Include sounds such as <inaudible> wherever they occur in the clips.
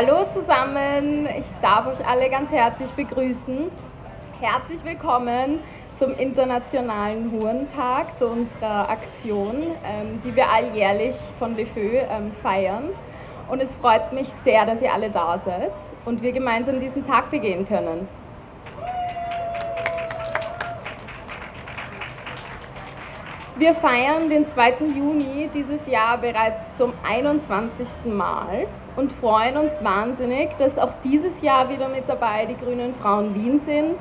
Hallo zusammen, ich darf euch alle ganz herzlich begrüßen. Herzlich willkommen zum Internationalen Hurentag, zu unserer Aktion, ähm, die wir alljährlich von Le Feu ähm, feiern. Und es freut mich sehr, dass ihr alle da seid und wir gemeinsam diesen Tag begehen können. Wir feiern den 2. Juni dieses Jahr bereits zum 21. Mal und freuen uns wahnsinnig, dass auch dieses Jahr wieder mit dabei die Grünen Frauen Wien sind,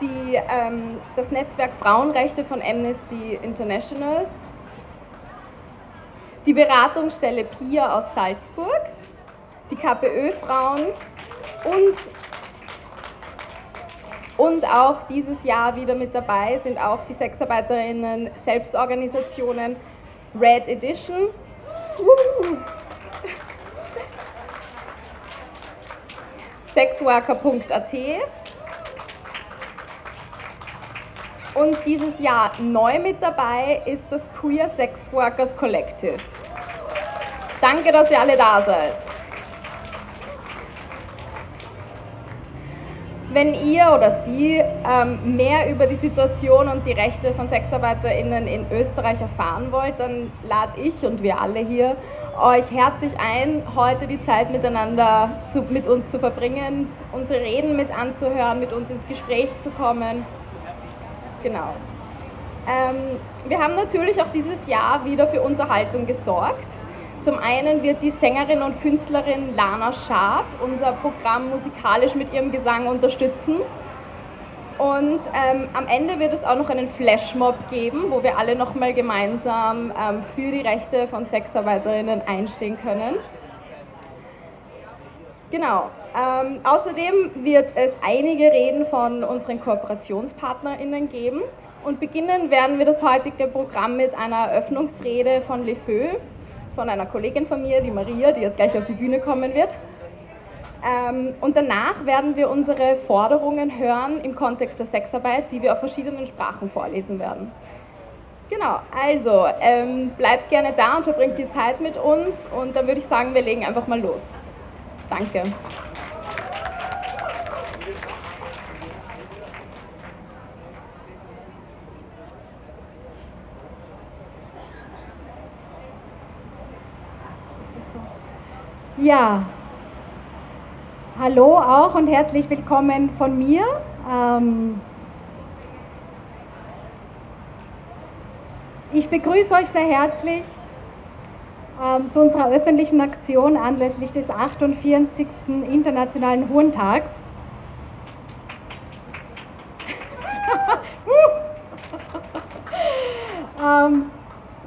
die, ähm, das Netzwerk Frauenrechte von Amnesty International, die Beratungsstelle PIA aus Salzburg, die KPÖ-Frauen und und auch dieses Jahr wieder mit dabei sind auch die Sexarbeiterinnen Selbstorganisationen Red Edition. Sexworker.at und dieses Jahr neu mit dabei ist das Queer Sex Workers Collective. Danke, dass ihr alle da seid. Wenn ihr oder Sie ähm, mehr über die Situation und die Rechte von SexarbeiterInnen in Österreich erfahren wollt, dann lade ich und wir alle hier euch herzlich ein, heute die Zeit miteinander zu, mit uns zu verbringen, unsere Reden mit anzuhören, mit uns ins Gespräch zu kommen. Genau. Ähm, wir haben natürlich auch dieses Jahr wieder für Unterhaltung gesorgt. Zum einen wird die Sängerin und Künstlerin Lana Sharp unser Programm musikalisch mit ihrem Gesang unterstützen. Und ähm, am Ende wird es auch noch einen Flashmob geben, wo wir alle nochmal gemeinsam ähm, für die Rechte von Sexarbeiterinnen einstehen können. Genau. Ähm, außerdem wird es einige Reden von unseren KooperationspartnerInnen geben. Und beginnen werden wir das heutige Programm mit einer Eröffnungsrede von Le Feu, von einer Kollegin von mir, die Maria, die jetzt gleich auf die Bühne kommen wird. Ähm, und danach werden wir unsere Forderungen hören im Kontext der Sexarbeit, die wir auf verschiedenen Sprachen vorlesen werden. Genau, also ähm, bleibt gerne da und verbringt die Zeit mit uns und dann würde ich sagen, wir legen einfach mal los. Danke. Ja, hallo auch und herzlich willkommen von mir. Ähm ich begrüße euch sehr herzlich ähm, zu unserer öffentlichen Aktion anlässlich des 48. Internationalen Hurentags. <laughs> ähm,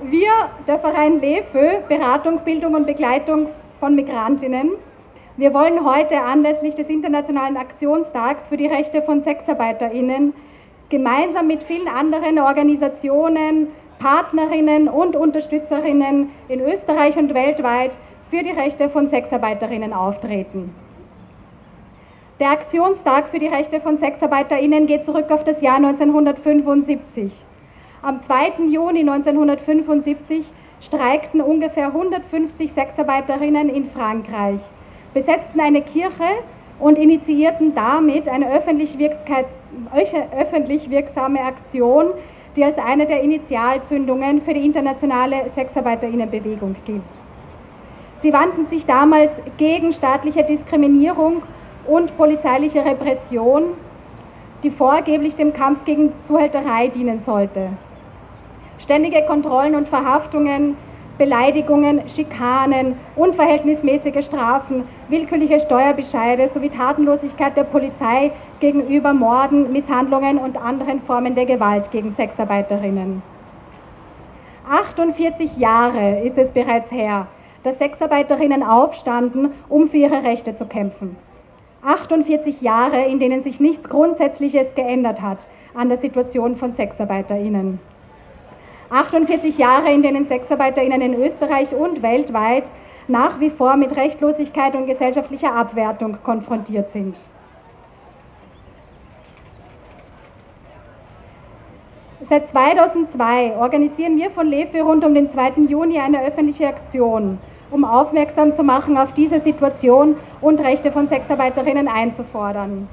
wir, der Verein LEFÖ, Beratung, Bildung und Begleitung von Migrantinnen. Wir wollen heute anlässlich des Internationalen Aktionstags für die Rechte von Sexarbeiterinnen gemeinsam mit vielen anderen Organisationen, Partnerinnen und Unterstützerinnen in Österreich und weltweit für die Rechte von Sexarbeiterinnen auftreten. Der Aktionstag für die Rechte von Sexarbeiterinnen geht zurück auf das Jahr 1975. Am 2. Juni 1975 streikten ungefähr 150 Sexarbeiterinnen in Frankreich, besetzten eine Kirche und initiierten damit eine öffentlich, öffentlich wirksame Aktion, die als eine der Initialzündungen für die internationale Sexarbeiterinnenbewegung gilt. Sie wandten sich damals gegen staatliche Diskriminierung und polizeiliche Repression, die vorgeblich dem Kampf gegen Zuhälterei dienen sollte. Ständige Kontrollen und Verhaftungen, Beleidigungen, Schikanen, unverhältnismäßige Strafen, willkürliche Steuerbescheide sowie Tatenlosigkeit der Polizei gegenüber Morden, Misshandlungen und anderen Formen der Gewalt gegen Sexarbeiterinnen. 48 Jahre ist es bereits her, dass Sexarbeiterinnen aufstanden, um für ihre Rechte zu kämpfen. 48 Jahre, in denen sich nichts Grundsätzliches geändert hat an der Situation von Sexarbeiterinnen. 48 Jahre, in denen SexarbeiterInnen in Österreich und weltweit nach wie vor mit Rechtlosigkeit und gesellschaftlicher Abwertung konfrontiert sind. Seit 2002 organisieren wir von LEFE rund um den 2. Juni eine öffentliche Aktion, um aufmerksam zu machen auf diese Situation und Rechte von Sexarbeiterinnen einzufordern.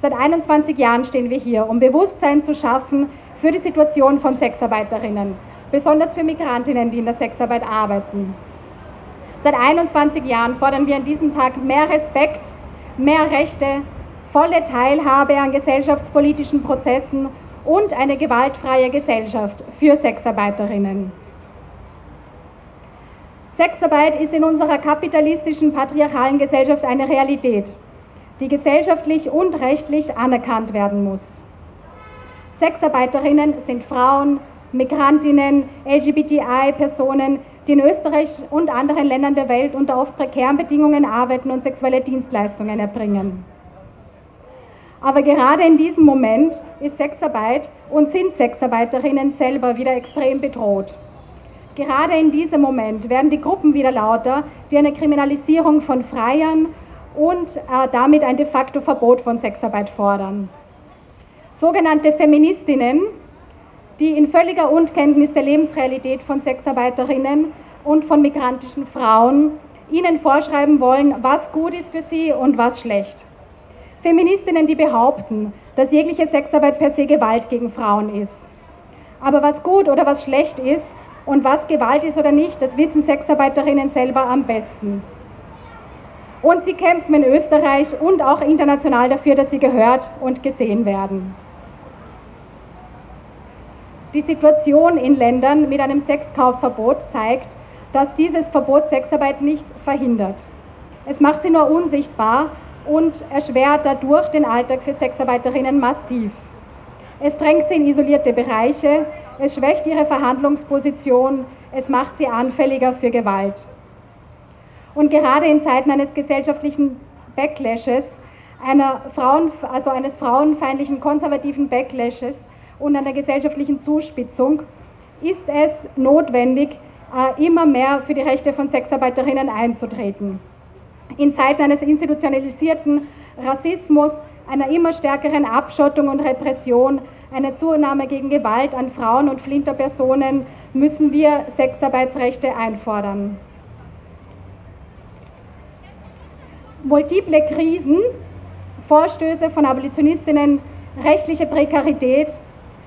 Seit 21 Jahren stehen wir hier, um Bewusstsein zu schaffen für die Situation von Sexarbeiterinnen, besonders für Migrantinnen, die in der Sexarbeit arbeiten. Seit 21 Jahren fordern wir an diesem Tag mehr Respekt, mehr Rechte, volle Teilhabe an gesellschaftspolitischen Prozessen und eine gewaltfreie Gesellschaft für Sexarbeiterinnen. Sexarbeit ist in unserer kapitalistischen, patriarchalen Gesellschaft eine Realität, die gesellschaftlich und rechtlich anerkannt werden muss. Sexarbeiterinnen sind Frauen, Migrantinnen, LGBTI-Personen, die in Österreich und anderen Ländern der Welt unter oft prekären Bedingungen arbeiten und sexuelle Dienstleistungen erbringen. Aber gerade in diesem Moment ist Sexarbeit und sind Sexarbeiterinnen selber wieder extrem bedroht. Gerade in diesem Moment werden die Gruppen wieder lauter, die eine Kriminalisierung von Freiern und äh, damit ein de facto Verbot von Sexarbeit fordern. Sogenannte Feministinnen, die in völliger Unkenntnis der Lebensrealität von Sexarbeiterinnen und von migrantischen Frauen ihnen vorschreiben wollen, was gut ist für sie und was schlecht. Feministinnen, die behaupten, dass jegliche Sexarbeit per se Gewalt gegen Frauen ist. Aber was gut oder was schlecht ist, und was Gewalt ist oder nicht, das wissen Sexarbeiterinnen selber am besten. Und sie kämpfen in Österreich und auch international dafür, dass sie gehört und gesehen werden. Die Situation in Ländern mit einem Sexkaufverbot zeigt, dass dieses Verbot Sexarbeit nicht verhindert. Es macht sie nur unsichtbar und erschwert dadurch den Alltag für Sexarbeiterinnen massiv. Es drängt sie in isolierte Bereiche, es schwächt ihre Verhandlungsposition, es macht sie anfälliger für Gewalt. Und gerade in Zeiten eines gesellschaftlichen Backlashes, einer Frauen, also eines frauenfeindlichen konservativen Backlashes und einer gesellschaftlichen Zuspitzung, ist es notwendig, äh, immer mehr für die Rechte von Sexarbeiterinnen einzutreten. In Zeiten eines institutionalisierten Rassismus, einer immer stärkeren Abschottung und Repression, einer Zunahme gegen Gewalt an Frauen und Flinterpersonen müssen wir Sexarbeitsrechte einfordern. Multiple Krisen, Vorstöße von Abolitionistinnen, rechtliche Prekarität,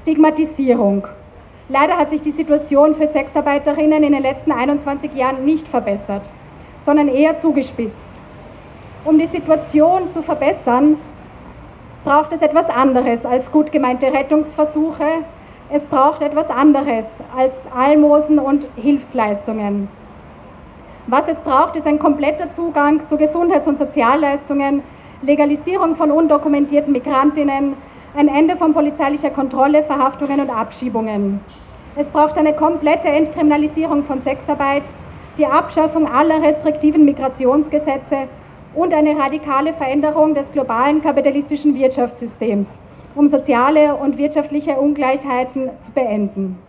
Stigmatisierung. Leider hat sich die Situation für Sexarbeiterinnen in den letzten 21 Jahren nicht verbessert, sondern eher zugespitzt. Um die Situation zu verbessern, braucht es etwas anderes als gut gemeinte Rettungsversuche. Es braucht etwas anderes als Almosen und Hilfsleistungen. Was es braucht, ist ein kompletter Zugang zu Gesundheits- und Sozialleistungen, Legalisierung von undokumentierten Migrantinnen, ein Ende von polizeilicher Kontrolle, Verhaftungen und Abschiebungen. Es braucht eine komplette Entkriminalisierung von Sexarbeit, die Abschaffung aller restriktiven Migrationsgesetze und eine radikale Veränderung des globalen kapitalistischen Wirtschaftssystems, um soziale und wirtschaftliche Ungleichheiten zu beenden.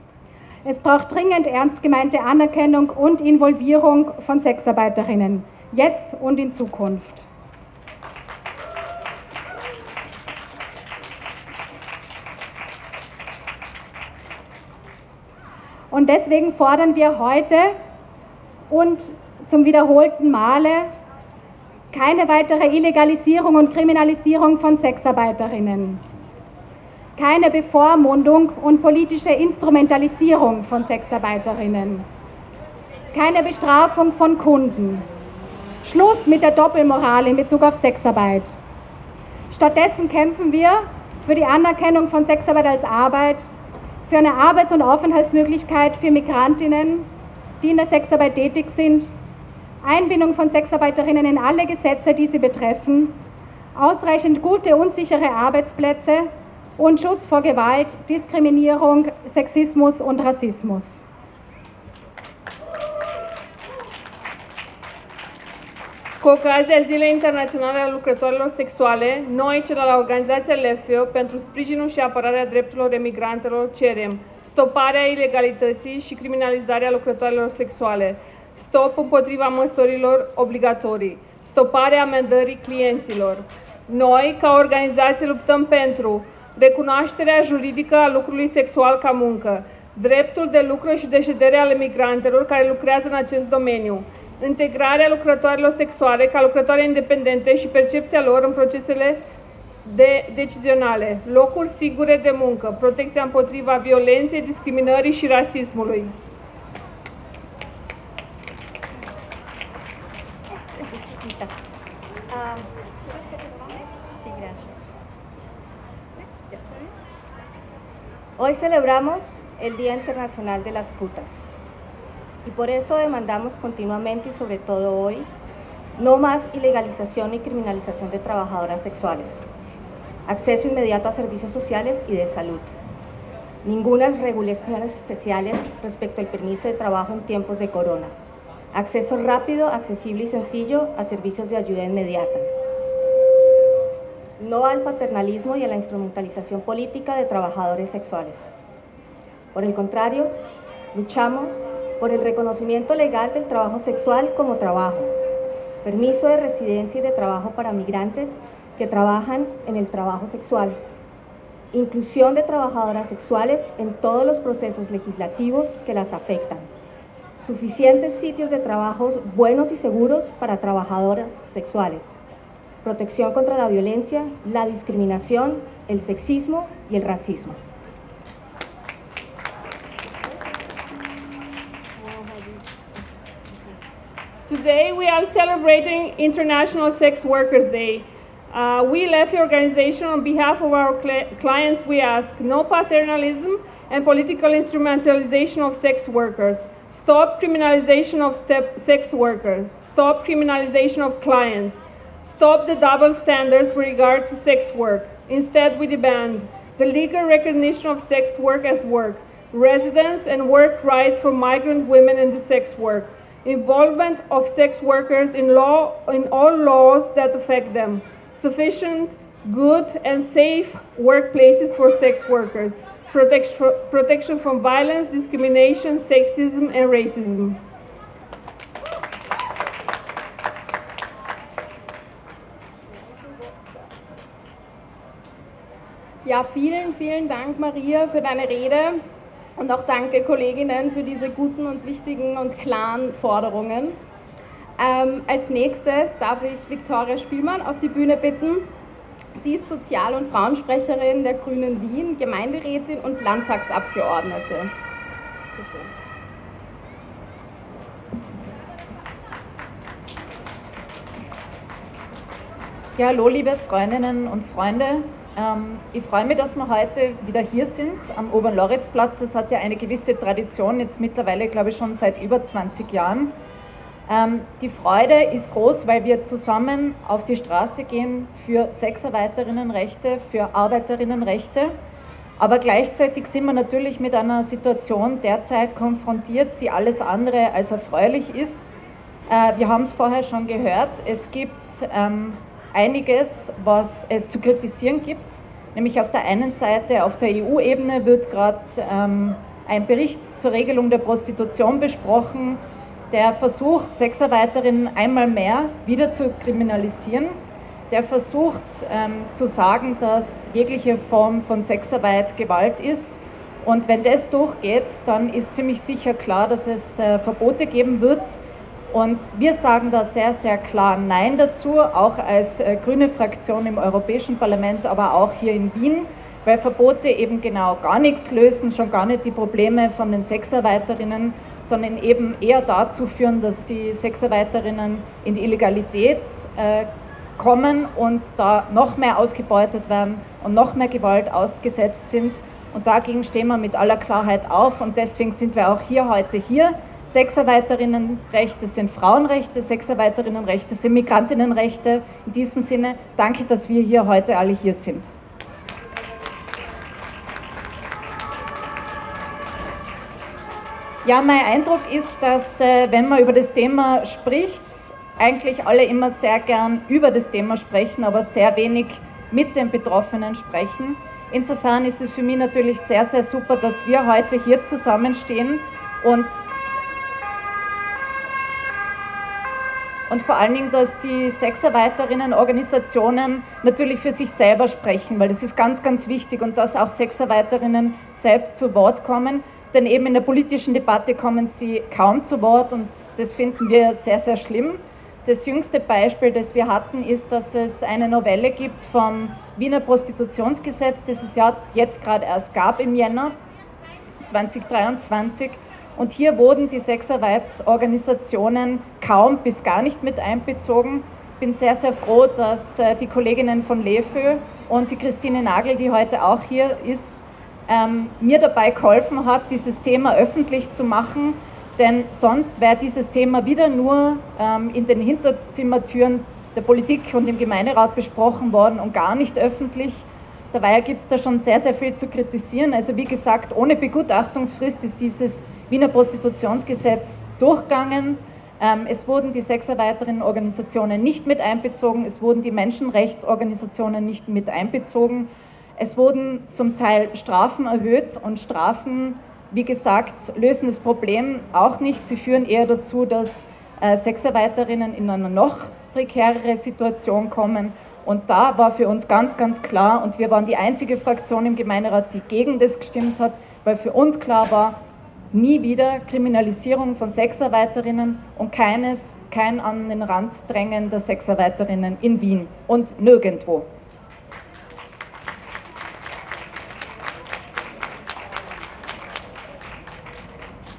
Es braucht dringend ernst gemeinte Anerkennung und Involvierung von Sexarbeiterinnen, jetzt und in Zukunft. Und deswegen fordern wir heute und zum wiederholten Male keine weitere Illegalisierung und Kriminalisierung von Sexarbeiterinnen. Keine Bevormundung und politische Instrumentalisierung von Sexarbeiterinnen. Keine Bestrafung von Kunden. Schluss mit der Doppelmoral in Bezug auf Sexarbeit. Stattdessen kämpfen wir für die Anerkennung von Sexarbeit als Arbeit, für eine Arbeits- und Aufenthaltsmöglichkeit für Migrantinnen, die in der Sexarbeit tätig sind Einbindung von Sexarbeiterinnen in alle Gesetze, die sie betreffen, ausreichend gute und sichere Arbeitsplätze und Schutz vor Gewalt, Diskriminierung, Sexismus und Rassismus. Cu ocazia Zilei Internaționale a Lucrătorilor Sexuale, noi, cei de la organizația LEFEO, pentru sprijinul și apărarea drepturilor emigrantelor, cerem stoparea ilegalității și criminalizarea lucrătorilor sexuale, stop împotriva măsurilor obligatorii, stoparea amendării clienților. Noi, ca organizație, luptăm pentru recunoașterea juridică a lucrului sexual ca muncă, dreptul de lucru și de ședere ale migrantelor care lucrează în acest domeniu, integrarea lucrătoarelor sexuale ca lucrătoare independente și percepția lor în procesele de decizionale, locuri sigure de muncă, protecția împotriva violenței, discriminării și rasismului. Ah, sí, gracias. Hoy celebramos el Día Internacional de las Putas y por eso demandamos continuamente y sobre todo hoy no más ilegalización ni criminalización de trabajadoras sexuales, acceso inmediato a servicios sociales y de salud, ninguna regulaciones especiales respecto al permiso de trabajo en tiempos de corona, acceso rápido, accesible y sencillo a servicios de ayuda inmediata, no al paternalismo y a la instrumentalización política de trabajadores sexuales. Por el contrario, luchamos por el reconocimiento legal del trabajo sexual como trabajo, permiso de residencia y de trabajo para migrantes que trabajan en el trabajo sexual, inclusión de trabajadoras sexuales en todos los procesos legislativos que las afectan, suficientes sitios de trabajo buenos y seguros para trabajadoras sexuales, protección contra la violencia, la discriminación, el sexismo y el racismo. Today we are celebrating International Sex Workers Day. Uh, we, LEFI organization, on behalf of our cl clients, we ask no paternalism and political instrumentalization of sex workers. Stop criminalization of sex workers. Stop criminalization of clients. Stop the double standards with regard to sex work. Instead, we demand the legal recognition of sex work as work, residence and work rights for migrant women in the sex work, involvement of sex workers in, law, in all laws that affect them, sufficient, good, and safe workplaces for sex workers, protection, protection from violence, discrimination, sexism, and racism. Ja, vielen, vielen Dank, Maria, für deine Rede und auch danke, Kolleginnen, für diese guten und wichtigen und klaren Forderungen. Ähm, als nächstes darf ich Viktoria Spielmann auf die Bühne bitten. Sie ist Sozial- und Frauensprecherin der Grünen Wien, Gemeinderätin und Landtagsabgeordnete. Bitte. Ja, hallo liebe Freundinnen und Freunde. Ähm, ich freue mich, dass wir heute wieder hier sind am Obernloritzplatz. Das hat ja eine gewisse Tradition, jetzt mittlerweile glaube ich schon seit über 20 Jahren. Ähm, die Freude ist groß, weil wir zusammen auf die Straße gehen für Sexarbeiterinnenrechte, für Arbeiterinnenrechte. Aber gleichzeitig sind wir natürlich mit einer Situation derzeit konfrontiert, die alles andere als erfreulich ist. Äh, wir haben es vorher schon gehört, es gibt ähm, einiges, was es zu kritisieren gibt. Nämlich auf der einen Seite, auf der EU-Ebene wird gerade ähm, ein Bericht zur Regelung der Prostitution besprochen, der versucht, Sexarbeiterinnen einmal mehr wieder zu kriminalisieren, der versucht ähm, zu sagen, dass jegliche Form von Sexarbeit Gewalt ist. Und wenn das durchgeht, dann ist ziemlich sicher klar, dass es äh, Verbote geben wird, und wir sagen da sehr, sehr klar Nein dazu, auch als äh, grüne Fraktion im Europäischen Parlament, aber auch hier in Wien, weil Verbote eben genau gar nichts lösen, schon gar nicht die Probleme von den Sexarbeiterinnen, sondern eben eher dazu führen, dass die Sexarbeiterinnen in die Illegalität äh, kommen und da noch mehr ausgebeutet werden und noch mehr Gewalt ausgesetzt sind. Und dagegen stehen wir mit aller Klarheit auf und deswegen sind wir auch hier heute hier Sexarbeiterinnenrechte sind Frauenrechte, Sexarbeiterinnenrechte sind Migrantinnenrechte. In diesem Sinne danke, dass wir hier heute alle hier sind. Ja, mein Eindruck ist, dass äh, wenn man über das Thema spricht, eigentlich alle immer sehr gern über das Thema sprechen, aber sehr wenig mit den Betroffenen sprechen. Insofern ist es für mich natürlich sehr, sehr super, dass wir heute hier zusammenstehen und und vor allen Dingen, dass die Sexarbeiterinnen-Organisationen natürlich für sich selber sprechen, weil das ist ganz, ganz wichtig und dass auch Sexarbeiterinnen selbst zu Wort kommen. denn eben in der politischen Debatte kommen sie kaum zu Wort und das finden wir sehr, sehr schlimm. Das jüngste Beispiel, das wir hatten, ist, dass es eine Novelle gibt vom Wiener Prostitutionsgesetz, das es ja jetzt gerade erst gab im Jänner 2023. Und hier wurden die Sexarbeitsorganisationen kaum bis gar nicht mit einbezogen. Ich bin sehr, sehr froh, dass äh, die Kolleginnen von LEFÖ und die Christine Nagel, die heute auch hier ist, ähm, mir dabei geholfen hat, dieses Thema öffentlich zu machen, denn sonst wäre dieses Thema wieder nur ähm, in den Hinterzimmertüren der Politik und im Gemeinderat besprochen worden und gar nicht öffentlich. Dabei gibt es da schon sehr, sehr viel zu kritisieren. Also wie gesagt, ohne Begutachtungsfrist ist dieses Wiener Prostitutionsgesetz durchgegangen. Ähm, es wurden die Sexarbeiterinnen-Organisationen nicht mit einbezogen, es wurden die Menschenrechtsorganisationen nicht mit einbezogen. Es wurden zum Teil Strafen erhöht und Strafen, wie gesagt, lösen das Problem auch nicht. Sie führen eher dazu, dass äh, Sexarbeiterinnen in eine noch prekärere Situation kommen. Und da war für uns ganz, ganz klar, und wir waren die einzige Fraktion im Gemeinderat, die gegen das gestimmt hat, weil für uns klar war, nie wieder Kriminalisierung von Sexarbeiterinnen und keines, kein an den Rand drängen der Sexarbeiterinnen in Wien und nirgendwo.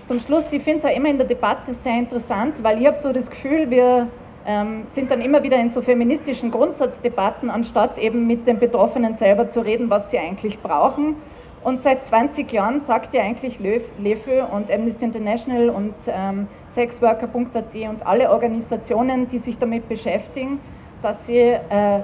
Zum Schluss, ich finde es auch immer in der Debatte sehr interessant, weil ich habe so das Gefühl, wir ähm, sind dann immer wieder in so feministischen Grundsatzdebatten, anstatt eben mit den Betroffenen selber zu reden, was sie eigentlich brauchen. Und seit 20 Jahren sagt ja eigentlich LEFÖ und Amnesty International und ähm, Sexworker.at und alle Organisationen, die sich damit beschäftigen, dass sie äh,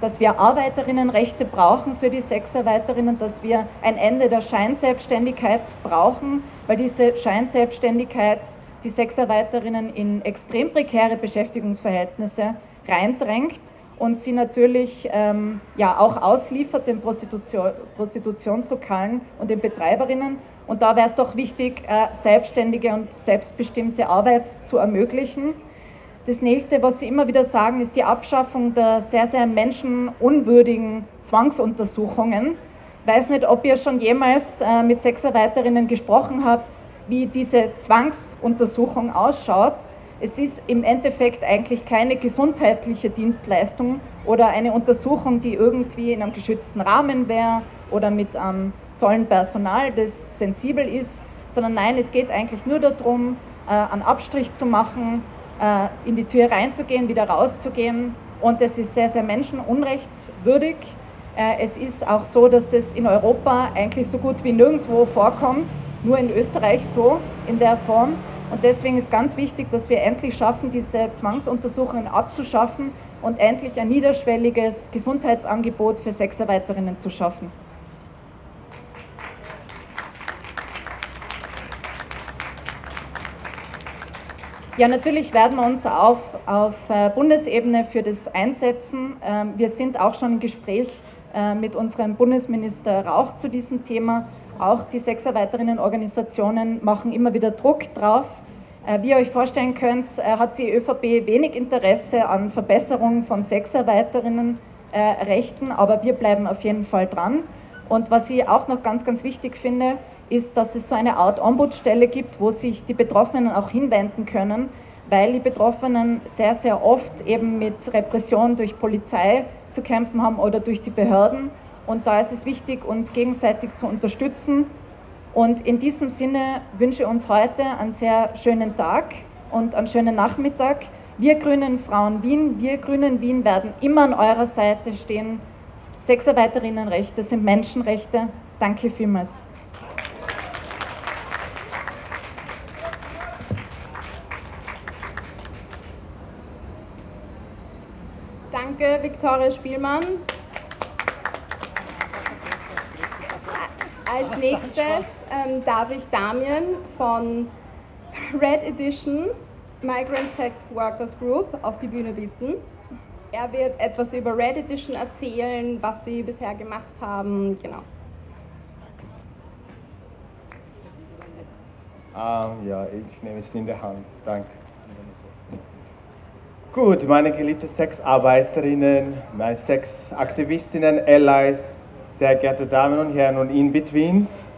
dass wir Arbeiterinnenrechte brauchen für die Sexarbeiterinnen, dass wir ein Ende der Scheinselbstständigkeit brauchen, weil diese Scheinselbstständigkeit die Sexarbeiterinnen in extrem prekäre Beschäftigungsverhältnisse reindrängt und sie natürlich ähm, ja, auch ausliefert den Prostitution, Prostitutionslokalen und den Betreiberinnen. Und da wäre es doch wichtig, äh, selbstständige und selbstbestimmte Arbeit zu ermöglichen. Das nächste, was Sie immer wieder sagen, ist die Abschaffung der sehr, sehr menschenunwürdigen Zwangsuntersuchungen. Ich weiß nicht, ob ihr schon jemals äh, mit Sexarbeiterinnen gesprochen habt, wie diese Zwangsuntersuchung ausschaut. Es ist im Endeffekt eigentlich keine gesundheitliche Dienstleistung oder eine Untersuchung, die irgendwie in einem geschützten Rahmen wäre oder mit einem tollen Personal, das sensibel ist, sondern nein, es geht eigentlich nur darum, äh, einen Abstrich zu machen, äh, in die Tür reinzugehen, wieder rauszugehen. Und das ist sehr, sehr menschenunrechtswürdig. Äh, es ist auch so, dass das in Europa eigentlich so gut wie nirgendwo vorkommt, nur in Österreich so in der Form. Und deswegen ist ganz wichtig, dass wir endlich schaffen, diese Zwangsuntersuchungen abzuschaffen und endlich ein niederschwelliges Gesundheitsangebot für Sexarbeiterinnen zu schaffen. Ja, natürlich werden wir uns auf, auf äh, Bundesebene für das einsetzen. Ähm, wir sind auch schon im Gespräch äh, mit unserem Bundesminister Rauch zu diesem Thema. Auch die Sexarbeiterinnen-Organisationen machen immer wieder Druck drauf. Äh, wie ihr euch vorstellen könnt, hat die ÖVP wenig Interesse an Verbesserung von Sexarbeiterinnenrechten, aber wir bleiben auf jeden Fall dran. Und was ich auch noch ganz, ganz wichtig finde, ist, dass es so eine Art Ombudsstelle gibt, wo sich die Betroffenen auch hinwenden können, weil die Betroffenen sehr, sehr oft eben mit Repression durch Polizei zu kämpfen haben oder durch die Behörden. Und da ist es wichtig, uns gegenseitig zu unterstützen. Und in diesem Sinne wünsche uns heute einen sehr schönen Tag und einen schönen Nachmittag. Wir Grünen Frauen Wien, wir Grünen Wien werden immer an eurer Seite stehen. Sexarbeiterinnenrechte sind Menschenrechte. Danke vielmals. Danke, Viktoria Spielmann. Als nächstes ähm, darf ich Damien von Red Edition Migrant Sex Workers Group auf die Bühne bitten. Er wird etwas über Red Edition erzählen, was sie bisher gemacht haben. Genau. Ähm, ja, ich nehme es in der Hand. Danke. Gut, meine geliebten Sexarbeiterinnen, meine Sexaktivistinnen, Allies, sehr geehrte Damen und Herren und In-Betweens.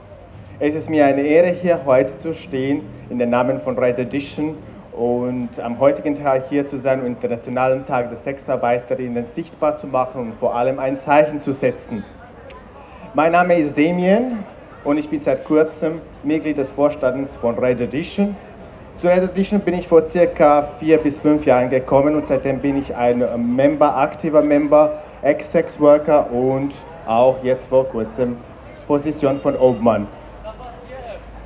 Es ist mir eine Ehre, hier heute zu stehen, in den Namen von Red Edition und am heutigen Tag hier zu sein und Internationalen Tag der Sexarbeiterinnen sichtbar zu machen und vor allem ein Zeichen zu setzen. Mein Name ist Damien und ich bin seit kurzem Mitglied des Vorstands von Red Edition. Zu Red Edition bin ich vor circa vier bis fünf Jahren gekommen und seitdem bin ich ein Member, aktiver Member, Ex-Sex-Worker und auch jetzt vor kurzem Position von Obmann.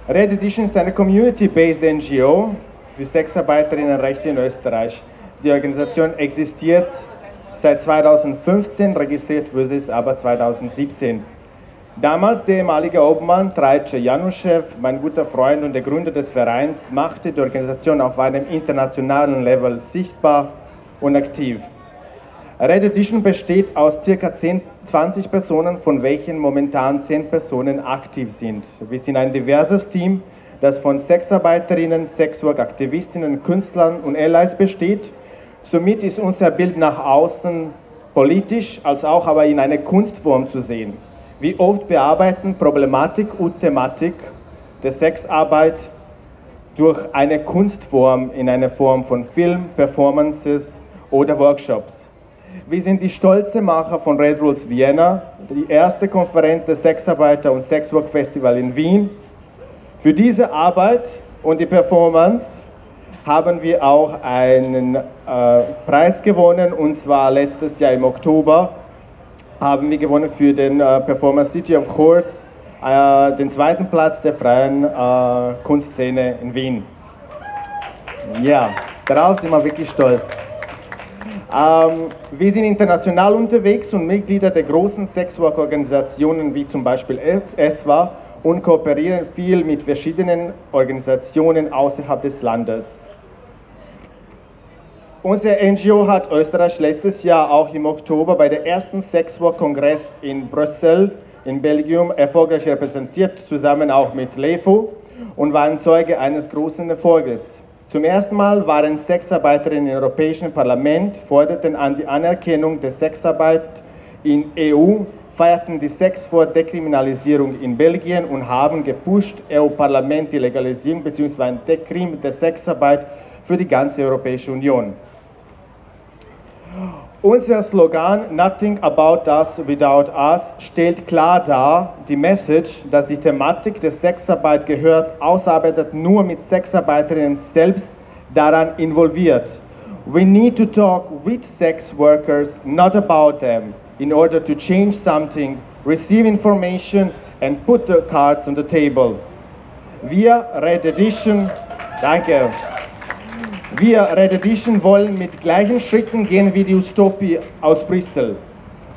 Red Edition ist eine community-based NGO für Sexarbeiterinnenrechte in Österreich. Die Organisation existiert seit 2015, registriert wurde es aber 2017. Damals der ehemalige Obmann Trajce Januschew, mein guter Freund und der Gründer des Vereins, machte die Organisation auf einem internationalen Level sichtbar und aktiv. Red Edition besteht aus ca. 10, 20 Personen, von welchen momentan 10 Personen aktiv sind. Wir sind ein diverses Team, das von Sexarbeiterinnen, Sexwork-Aktivistinnen, Künstlern und Allies besteht. Somit ist unser Bild nach außen politisch als auch aber in einer Kunstform zu sehen. Wie oft bearbeiten Problematik und Thematik der Sexarbeit durch eine Kunstform in einer Form von Film, Performances oder Workshops. Wir sind die stolze Macher von Red Rules Vienna, die erste Konferenz des Sexarbeiter- und Sexwork Festival in Wien. Für diese Arbeit und die Performance haben wir auch einen äh, Preis gewonnen, und zwar letztes Jahr im Oktober haben wir gewonnen für den äh, Performer City of Course, äh, den zweiten Platz der freien äh, Kunstszene in Wien. Ja, darauf sind wir wirklich stolz. Ähm, wir sind international unterwegs und Mitglieder der großen Sexwork-Organisationen wie zum Beispiel ESWA und kooperieren viel mit verschiedenen Organisationen außerhalb des Landes. Unser NGO hat Österreich letztes Jahr auch im Oktober bei der ersten Sexwork-Kongress in Brüssel in Belgien erfolgreich repräsentiert, zusammen auch mit LEFO und waren Zeuge eines großen Erfolges. Zum ersten Mal waren Sexarbeiterinnen im Europäischen Parlament, forderten an die Anerkennung der Sexarbeit in EU, feierten die Sex vor Dekriminalisierung in Belgien und haben gepusht, EU-Parlament die Legalisierung bzw. Dekrim der Sexarbeit für die ganze Europäische Union. Unser Slogan Nothing about us without us stellt klar dar die Message, dass die Thematik der Sexarbeit gehört, ausarbeitet nur mit Sexarbeiterinnen selbst daran involviert. We need to talk with sex workers, not about them, in order to change something, receive information and put the cards on the table. Wir, Red Edition, danke. Wir, Red Edition, wollen mit gleichen Schritten gehen wie die Utopie aus Brüssel.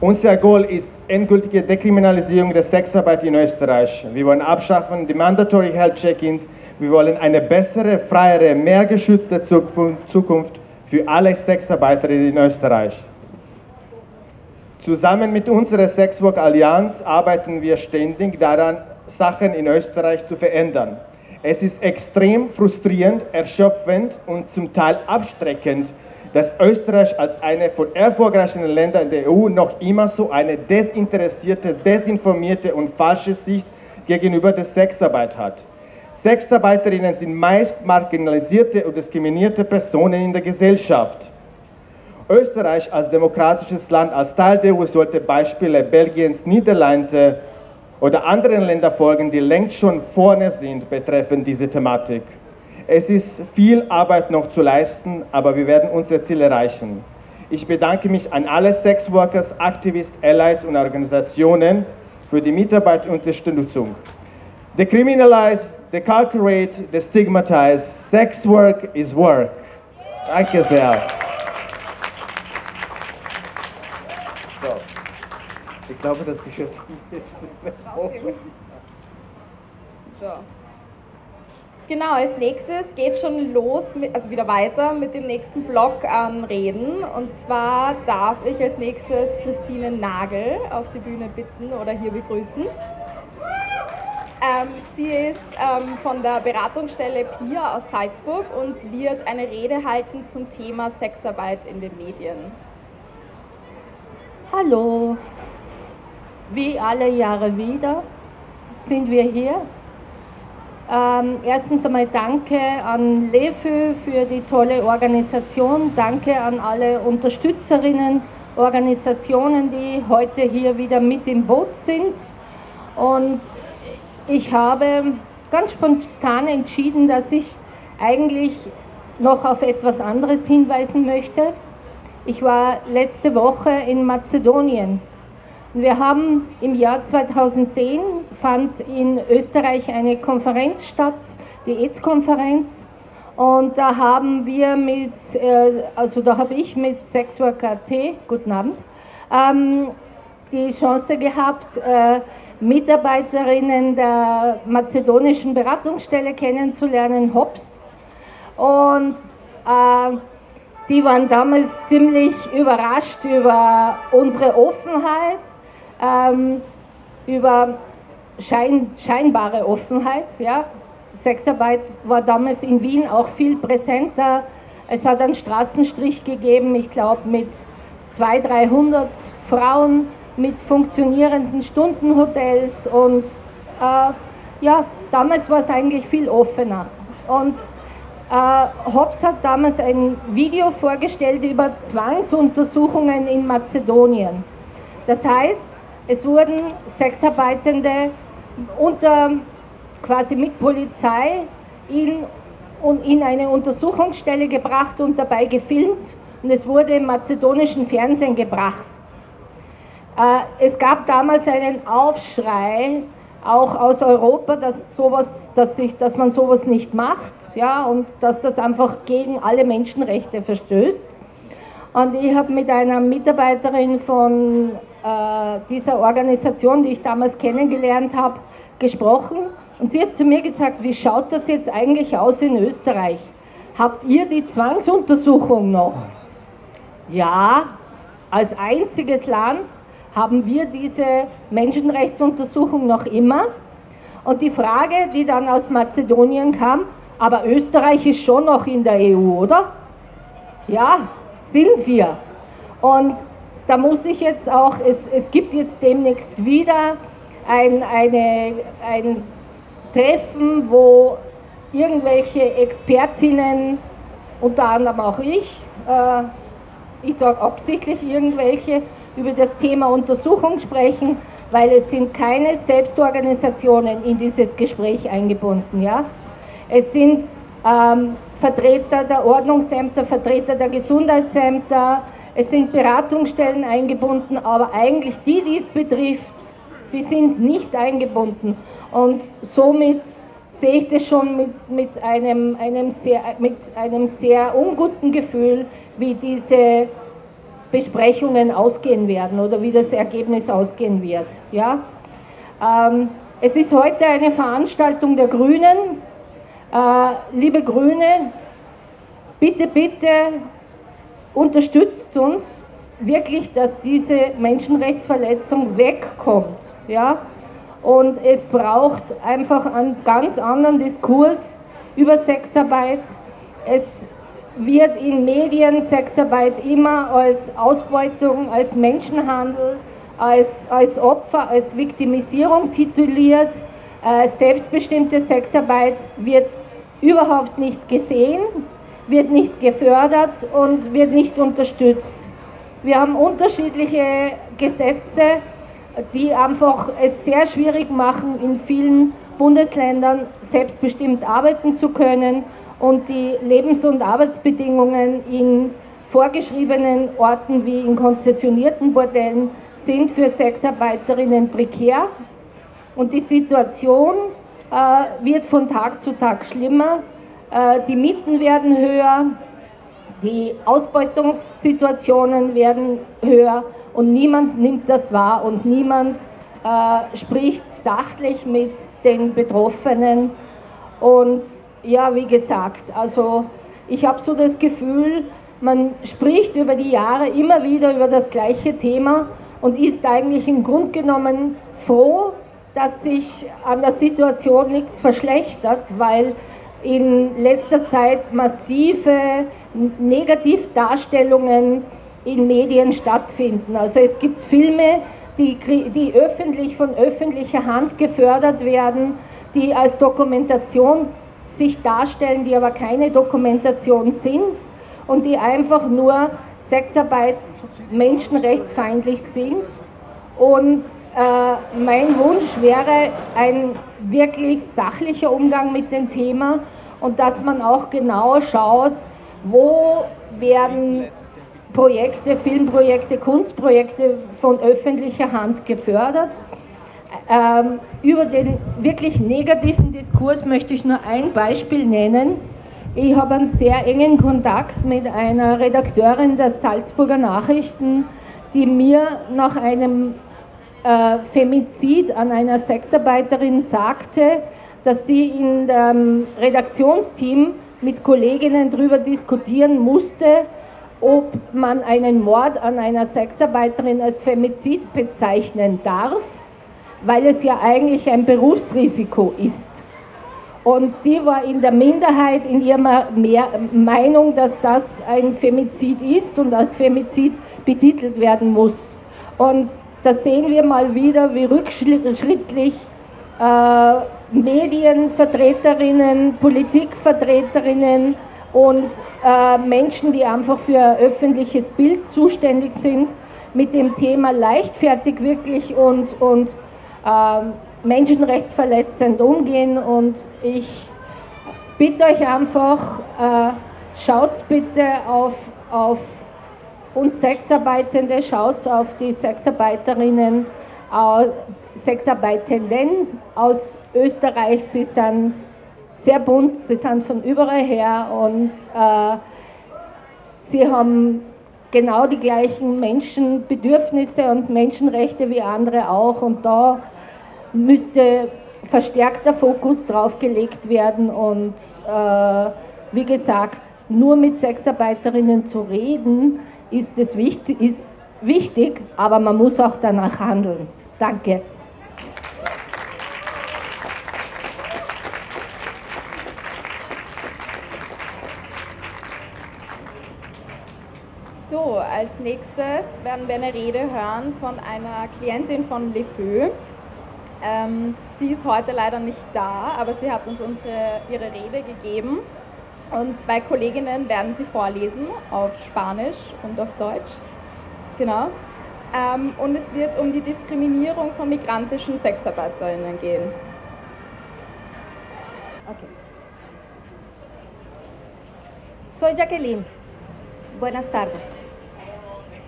Unser Goal ist endgültige Dekriminalisierung der Sexarbeit in Österreich. Wir wollen abschaffen die Mandatory Health Check-ins. Wir wollen eine bessere, freiere, mehr geschützte Zukunft für alle Sexarbeiterinnen in Österreich. Zusammen mit unserer Sexwork Allianz arbeiten wir ständig daran, Sachen in Österreich zu verändern. Es ist extrem frustrierend, erschöpfend und zum Teil abstreckend, dass Österreich als eine von erfolgreichen Ländern der EU noch immer so eine desinteressierte, desinformierte und falsche Sicht gegenüber der Sexarbeit hat. Sexarbeiterinnen sind meist marginalisierte und diskriminierte Personen in der Gesellschaft. Österreich als demokratisches Land, als Teil der EU, sollte Beispiele Belgiens, Niederlande oder anderen Länder folgen, die längst schon vorne sind betreffend diese Thematik. Es ist viel Arbeit noch zu leisten, aber wir werden unser Ziel erreichen. Ich bedanke mich an alle Sexworkers, Aktivisten, Allies und Organisationen für die Mitarbeit und Unterstützung. Decriminalize, decalculate, destigmatize. Sex work is work. Danke sehr. Ich glaube, das gehört so. Genau, als nächstes geht schon los, mit, also wieder weiter mit dem nächsten Block an Reden. Und zwar darf ich als nächstes Christine Nagel auf die Bühne bitten oder hier begrüßen. Ähm, sie ist ähm, von der Beratungsstelle PIA aus Salzburg und wird eine Rede halten zum Thema Sexarbeit in den Medien. Hallo, wie alle Jahre wieder sind wir hier Ähm, erstens einmal danke an LEFÖ für die tolle Organisation. Danke an alle Unterstützerinnen, Organisationen, die heute hier wieder mit im Boot sind. Und ich habe ganz spontan entschieden, dass ich eigentlich noch auf etwas anderes hinweisen möchte. Ich war letzte Woche in Mazedonien. Wir haben im Jahr 2010 fand in Österreich eine Konferenz statt, die AIDS-Konferenz. Und da haben wir mit, äh, also da habe ich mit Sexworker T, guten Abend, ähm, die Chance gehabt, äh, Mitarbeiterinnen der mazedonischen Beratungsstelle kennenzulernen, HOPS. Und äh, die waren damals ziemlich überrascht über unsere Offenheit, ähm, über schein, scheinbare Offenheit. Ja. Sexarbeit war damals in Wien auch viel präsenter. Es hat einen Straßenstrich gegeben, ich glaube mit 200, 300 Frauen mit funktionierenden Stundenhotels und äh, ja, damals war es eigentlich viel offener. Und äh, Hobbes hat damals ein Video vorgestellt über Zwangsuntersuchungen in Mazedonien. Das heißt, es wurden Sexarbeitende unter quasi mit Polizei in, in eine Untersuchungsstelle gebracht und dabei gefilmt und es wurde im mazedonischen Fernsehen gebracht. Äh, es gab damals einen Aufschrei, auch aus Europa, dass, sowas, dass, ich, dass man sowas nicht macht ja, und dass das einfach gegen alle Menschenrechte verstößt. Und ich habe mit einer Mitarbeiterin von dieser Organisation, die ich damals kennengelernt habe, gesprochen und sie hat zu mir gesagt, wie schaut das jetzt eigentlich aus in Österreich? Habt ihr die Zwangsuntersuchung noch? Ja, als einziges Land haben wir diese Menschenrechtsuntersuchung noch immer. Und die Frage, die dann aus Mazedonien kam, aber Österreich ist schon noch in der EU, oder? Ja, sind wir. Und da muss ich jetzt auch, es, es gibt jetzt demnächst wieder ein, eine, ein Treffen, wo irgendwelche Expertinnen, unter anderem auch ich, äh, ich sage absichtlich irgendwelche, über das Thema Untersuchung sprechen, weil es sind keine Selbstorganisationen in dieses Gespräch eingebunden. Ja? Es sind ähm, Vertreter der Ordnungsämter, Vertreter der Gesundheitsämter, es sind Beratungsstellen eingebunden, aber eigentlich die, die es betrifft, die sind nicht eingebunden. Und somit sehe ich das schon mit, mit, einem, einem sehr, mit einem sehr unguten Gefühl, wie diese Besprechungen ausgehen werden oder wie das Ergebnis ausgehen wird. Ja? Ähm, es ist heute eine Veranstaltung der Grünen. Äh, liebe Grüne, bitte, bitte unterstützt uns wirklich, dass diese Menschenrechtsverletzung wegkommt. Ja? Und es braucht einfach einen ganz anderen Diskurs über Sexarbeit. Es wird in Medien Sexarbeit immer als Ausbeutung, als Menschenhandel, als, als Opfer, als Viktimisierung tituliert. Äh, selbstbestimmte Sexarbeit wird überhaupt nicht gesehen, wird nicht gefördert und wird nicht unterstützt. Wir haben unterschiedliche Gesetze, die einfach es sehr schwierig machen, in vielen Bundesländern selbstbestimmt arbeiten zu können und die Lebens- und Arbeitsbedingungen in vorgeschriebenen Orten wie in konzessionierten Bordellen sind für Sexarbeiterinnen prekär und die Situation äh, wird von Tag zu Tag schlimmer. Äh, die Mieten werden höher, die Ausbeutungssituationen werden höher und niemand nimmt das wahr und niemand äh, spricht sachlich mit den Betroffenen. Und ja, wie gesagt, also ich habe so das Gefühl, man spricht über die Jahre immer wieder über das gleiche Thema und ist eigentlich im Grunde genommen froh, dass sich an der Situation nichts verschlechtert, weil in letzter Zeit massive Negativdarstellungen in Medien stattfinden. Also es gibt Filme, die, die öffentlich von öffentlicher Hand gefördert werden, die als Dokumentation sich darstellen, die aber keine Dokumentation sind und die einfach nur Sexarbeits menschenrechtsfeindlich sind. Und äh, mein Wunsch wäre ein wirklich sachlicher Umgang mit dem Thema und dass man auch genau schaut, wo werden Projekte, Filmprojekte, Kunstprojekte von öffentlicher Hand gefördert. Ähm, über den wirklich negativen Diskurs möchte ich nur ein Beispiel nennen. Ich habe einen sehr engen Kontakt mit einer Redakteurin der Salzburger Nachrichten, die mir nach einem äh, Femizid an einer Sexarbeiterin sagte, dass sie in dem Redaktionsteam mit Kolleginnen darüber diskutieren musste, ob man einen Mord an einer Sexarbeiterin als Femizid bezeichnen darf, weil es ja eigentlich ein Berufsrisiko ist. Und sie war in der Minderheit in ihrer Meinung, dass das ein Femizid ist und als Femizid betitelt werden muss. Und da sehen wir mal wieder, wie rückschrittlich äh, Medienvertreterinnen, Politikvertreterinnen und äh, Menschen, die einfach für ein öffentliches Bild zuständig sind, mit dem Thema leichtfertig wirklich und, und äh, menschenrechtsverletzend umgehen. Und ich bitte euch einfach, äh, schaut bitte auf, auf uns Sexarbeitende, schaut auf die Sexarbeiterinnen, Sexarbeitenden aus Österreich. Sie sind sehr bunt, sie sind von überall her und äh, sie haben genau die gleichen Menschenbedürfnisse und Menschenrechte wie andere auch. Und da müsste verstärkter Fokus drauf gelegt werden und äh, wie gesagt, nur mit Sexarbeiterinnen zu reden, ist, es wichtig, ist wichtig, aber man muss auch danach handeln. Danke. So, als nächstes werden wir eine Rede hören von einer Klientin von Le Feu. Ähm, sie ist heute leider nicht da, aber sie hat uns unsere, ihre Rede gegeben. Und zwei Kolleginnen werden sie vorlesen auf Spanisch und auf Deutsch. Genau. Ähm, und es wird um die Diskriminierung von migrantischen Sexarbeiterinnen gehen. Okay. Soy Jacqueline. Buenas tardes.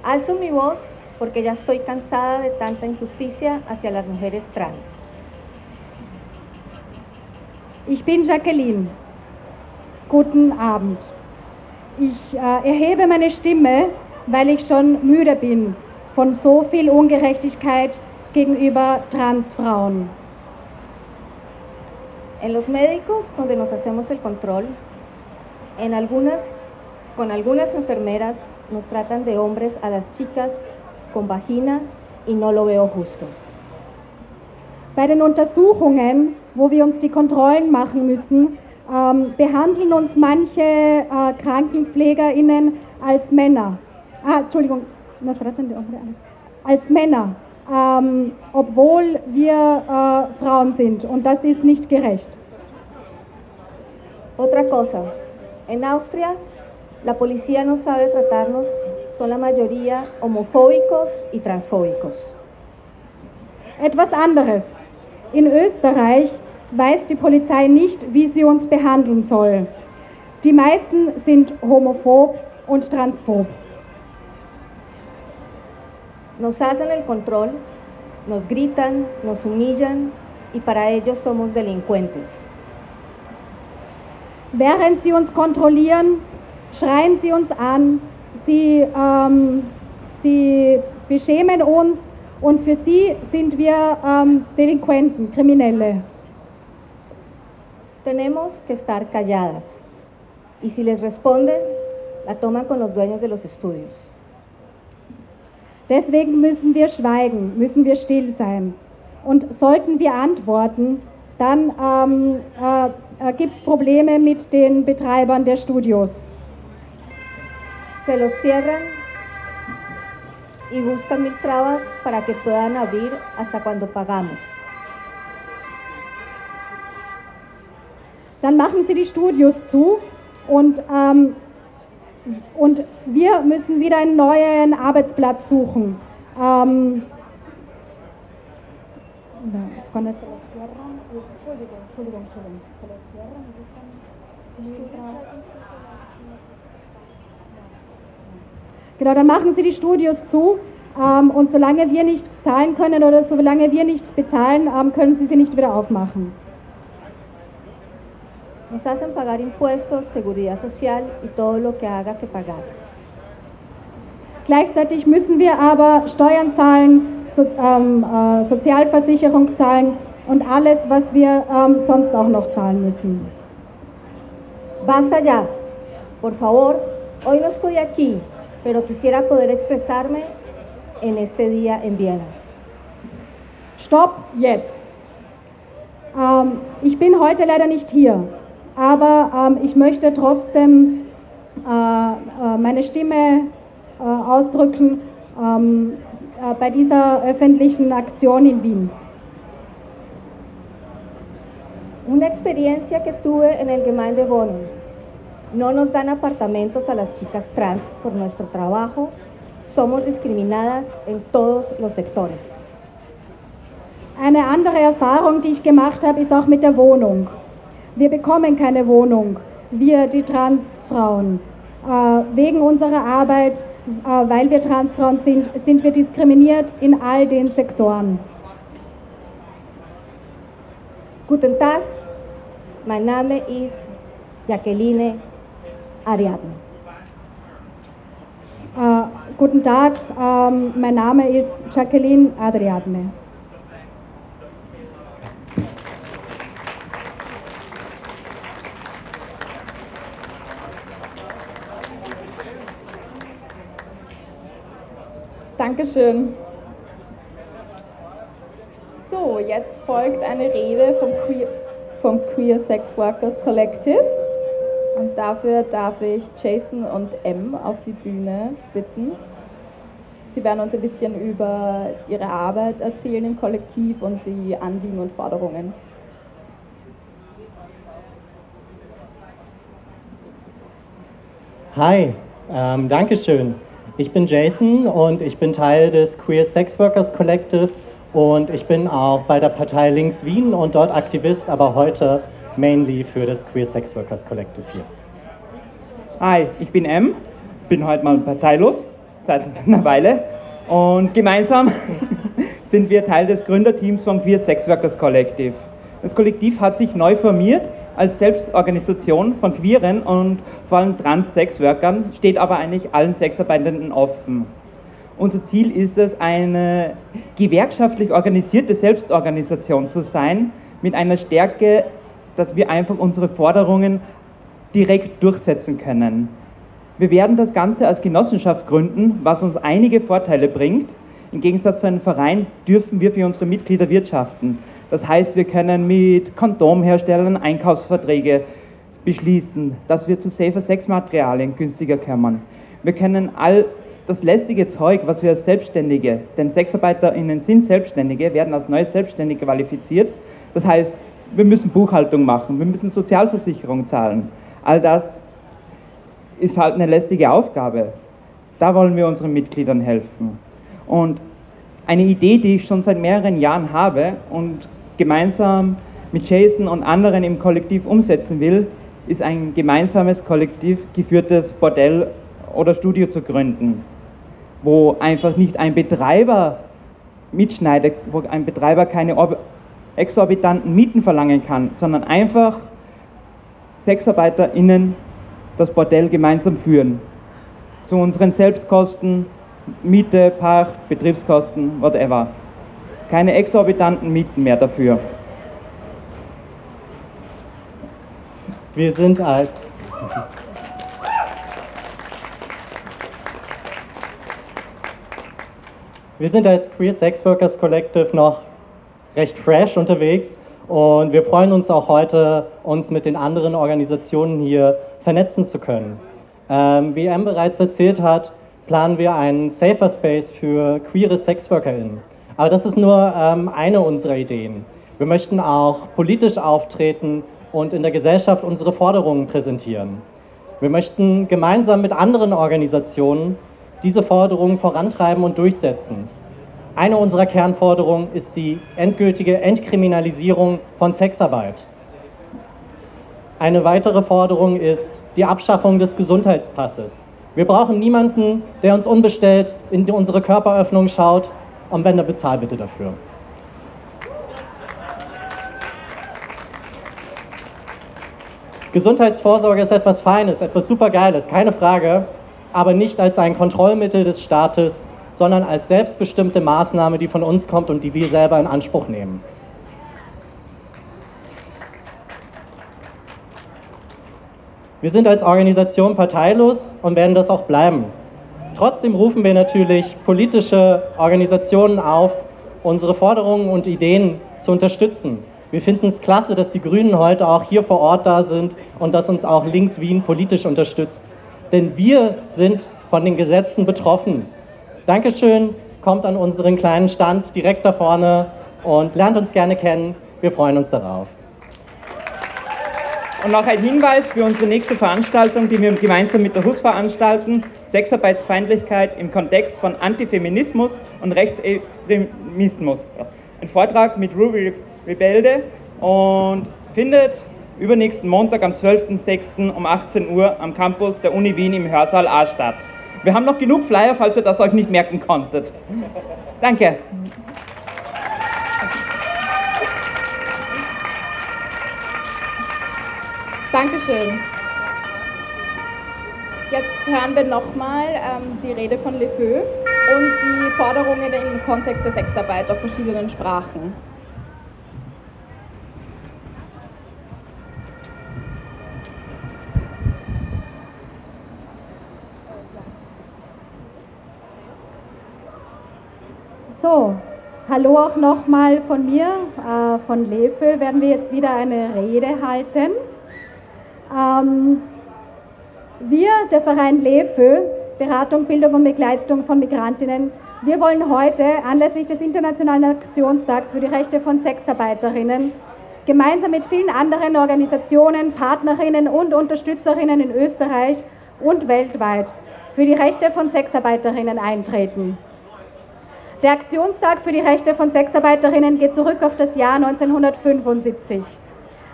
Alzo mi voz porque ya estoy cansada de tanta injusticia hacia las mujeres trans. Ich bin Jacqueline. Guten Abend. Ich äh, erhebe meine Stimme, weil ich schon müde bin von so viel Ungerechtigkeit gegenüber Transfrauen. En los médicos, donde nos hacemos el control, en algunas, con algunas enfermeras nos tratan de hombres a las chicas con vagina y no lo veo justo. Bei den Untersuchungen, wo wir uns die Kontrollen machen müssen, ähm, behandeln uns manche äh, KrankenpflegerInnen als Männer. Ah, Entschuldigung, als Männer, ähm, obwohl wir äh, Frauen sind. Und das ist nicht gerecht. Otra cosa, en Austria la policía no sabe tratarnos son la mayoría homofóbicos y transfóbicos. Etwas anderes. In Österreich weiß die Polizei nicht, wie sie uns behandeln soll. Die meisten sind homophob und transphob. Nos hacen el control, nos gritan, nos humillan y para ellos somos delincuentes. Während sie uns kontrollieren, schreien sie uns an, sie, ähm, sie beschämen uns und für sie sind wir ähm, Delinquenten, Kriminelle. Tenemos que estar calladas y si les responden, la toman con los dueños de los estudios. Deswegen müssen wir schweigen, müssen wir still sein. Und sollten wir antworten, dann ähm, äh, äh, gibt es Probleme mit den Betreibern der Studios. Se los cierran y buscan mil trabas para que puedan abrir hasta cuando pagamos. dann machen Sie die Studios zu und, ähm, und wir müssen wieder einen neuen Arbeitsplatz suchen. Ähm. Genau, dann machen Sie die Studios zu ähm, und solange wir nicht zahlen können oder solange wir nicht bezahlen, ähm, können Sie sie nicht wieder aufmachen. Nos hacen pagar impuestos, seguridad social y todo lo que haga que pagar. Gleichzeitig müssen wir aber Steuern zahlen, so, ähm, äh, Sozialversicherung zahlen und alles, was wir ähm, sonst auch noch zahlen müssen. Basta ya. Por favor, hoy no estoy aquí, pero quisiera poder expresarme en este día en Viena. Stopp jetzt. Ähm, ich bin heute leider nicht hier, aber ähm, ich möchte trotzdem äh, äh, meine Stimme äh, ausdrücken ähm, äh, bei dieser öffentlichen Aktion in Wien. Una experiencia que tuve en el Gemeindewohnung. No nos dan apartamentos a las chicas trans por nuestro trabajo. Somos discriminadas en todos los sectores. Eine andere Erfahrung, die ich gemacht habe, ist auch mit der Wohnung. Wir bekommen keine Wohnung, wir die Transfrauen. Äh, wegen unserer Arbeit, äh, weil wir Transfrauen sind, sind wir diskriminiert in all den Sektoren. Guten Tag, mein Name ist Jacqueline Ariadne. Äh, guten Tag, ähm, mein Name ist Jacqueline Adriadne. Dankeschön. So, jetzt folgt eine Rede vom Queer, vom Queer Sex Workers Collective. Dafür darf ich Jason und M auf die Bühne bitten. Sie werden uns ein bisschen über ihre Arbeit erzählen im Kollektiv und die Anliegen und Forderungen. Hi, ähm, Dankeschön. Ich bin Jason und ich bin Teil des Queer Sex Workers Collective und ich bin auch bei der Partei Links Wien und dort Aktivist, aber heute mainly für das Queer Sex Workers Collective hier. Hi, ich bin M, bin heute mal parteilos seit einer Weile und gemeinsam <laughs> sind wir Teil des Gründerteams von Queer Sex Workers Collective. Das Kollektiv hat sich neu formiert als Selbstorganisation von queeren und vor allem Trans-Sexworkern, steht aber eigentlich allen Sexarbeitenden offen. Unser Ziel ist es, eine gewerkschaftlich organisierte Selbstorganisation zu sein, mit einer Stärke, dass wir einfach unsere Forderungen direkt durchsetzen können. Wir werden das Ganze als Genossenschaft gründen, was uns einige Vorteile bringt. Im Gegensatz zu einem Verein dürfen wir für unsere Mitglieder wirtschaften. Das heißt, wir können mit Kondomherstellern Einkaufsverträge beschließen, dass wir zu safer Sexmaterialien günstiger kommen. Wir können all das lästige Zeug, was wir als Selbstständige, denn SexarbeiterInnen sind Selbstständige, werden als neue Selbstständige qualifiziert. Das heißt, wir müssen Buchhaltung machen, wir müssen Sozialversicherung zahlen. All das ist halt eine lästige Aufgabe. Da wollen wir unseren Mitgliedern helfen. Und eine Idee, die ich schon seit mehreren Jahren habe und gemeinsam mit Jason und anderen im Kollektiv umsetzen will, ist ein gemeinsames kollektiv geführtes Bordell oder Studio zu gründen, wo einfach nicht ein Betreiber mitschneidet, wo ein Betreiber keine exorbitanten Mieten verlangen kann, sondern einfach SexarbeiterInnen das Bordell gemeinsam führen. Zu unseren Selbstkosten, Miete, Pacht, Betriebskosten, whatever. Keine exorbitanten Mieten mehr dafür. Wir sind als Wir sind als Queer Sex Workers Collective noch recht fresh unterwegs und wir freuen uns auch heute, uns mit den anderen Organisationen hier vernetzen zu können. Ähm, wie M bereits erzählt hat, planen wir einen Safer Space für queere SexworkerInnen. Aber das ist nur ähm, eine unserer Ideen. Wir möchten auch politisch auftreten und in der Gesellschaft unsere Forderungen präsentieren. Wir möchten gemeinsam mit anderen Organisationen diese Forderungen vorantreiben und durchsetzen. Eine unserer Kernforderungen ist die endgültige Entkriminalisierung von Sexarbeit. Eine weitere Forderung ist die Abschaffung des Gesundheitspasses. Wir brauchen niemanden, der uns unbestellt in unsere Körperöffnung schaut und wenn, dann bezahl bitte dafür. Gesundheitsvorsorge ist etwas Feines, etwas Supergeiles, keine Frage, aber nicht als ein Kontrollmittel des Staates, sondern als selbstbestimmte Maßnahme, die von uns kommt und die wir selber in Anspruch nehmen. Wir sind als Organisation parteilos und werden das auch bleiben. Trotzdem rufen wir natürlich politische Organisationen auf, unsere Forderungen und Ideen zu unterstützen. Wir finden es klasse, dass die Grünen heute auch hier vor Ort da sind und dass uns auch Links Wien politisch unterstützt. Denn wir sind von den Gesetzen betroffen. Dankeschön, kommt an unseren kleinen Stand direkt da vorne und lernt uns gerne kennen. Wir freuen uns darauf. Und noch ein Hinweis für unsere nächste Veranstaltung, die wir gemeinsam mit der HUS veranstalten: Sexarbeitsfeindlichkeit im Kontext von Antifeminismus und Rechtsextremismus. Ein Vortrag mit Ruby Rebelde und findet übernächsten Montag am 12.06. um 18 Uhr am Campus der Uni Wien im Hörsaal A statt. Wir haben noch genug Flyer, falls ihr das euch nicht merken konntet. Danke. Dankeschön. Jetzt hören wir nochmal ähm, die Rede von Le Feu und die Forderungen im Kontext der Sexarbeit auf verschiedenen Sprachen. So, hallo auch nochmal von mir. Äh, von LEFÖ werden wir jetzt wieder eine Rede halten. Ähm, wir, der Verein LEFÖ, Beratung, Bildung und Begleitung von Migrantinnen, wir wollen heute anlässlich des Internationalen Aktionstags für die Rechte von Sexarbeiterinnen gemeinsam mit vielen anderen Organisationen, Partnerinnen und Unterstützerinnen in Österreich und weltweit für die Rechte von Sexarbeiterinnen eintreten. Der Aktionstag für die Rechte von Sexarbeiterinnen geht zurück auf das Jahr 1975.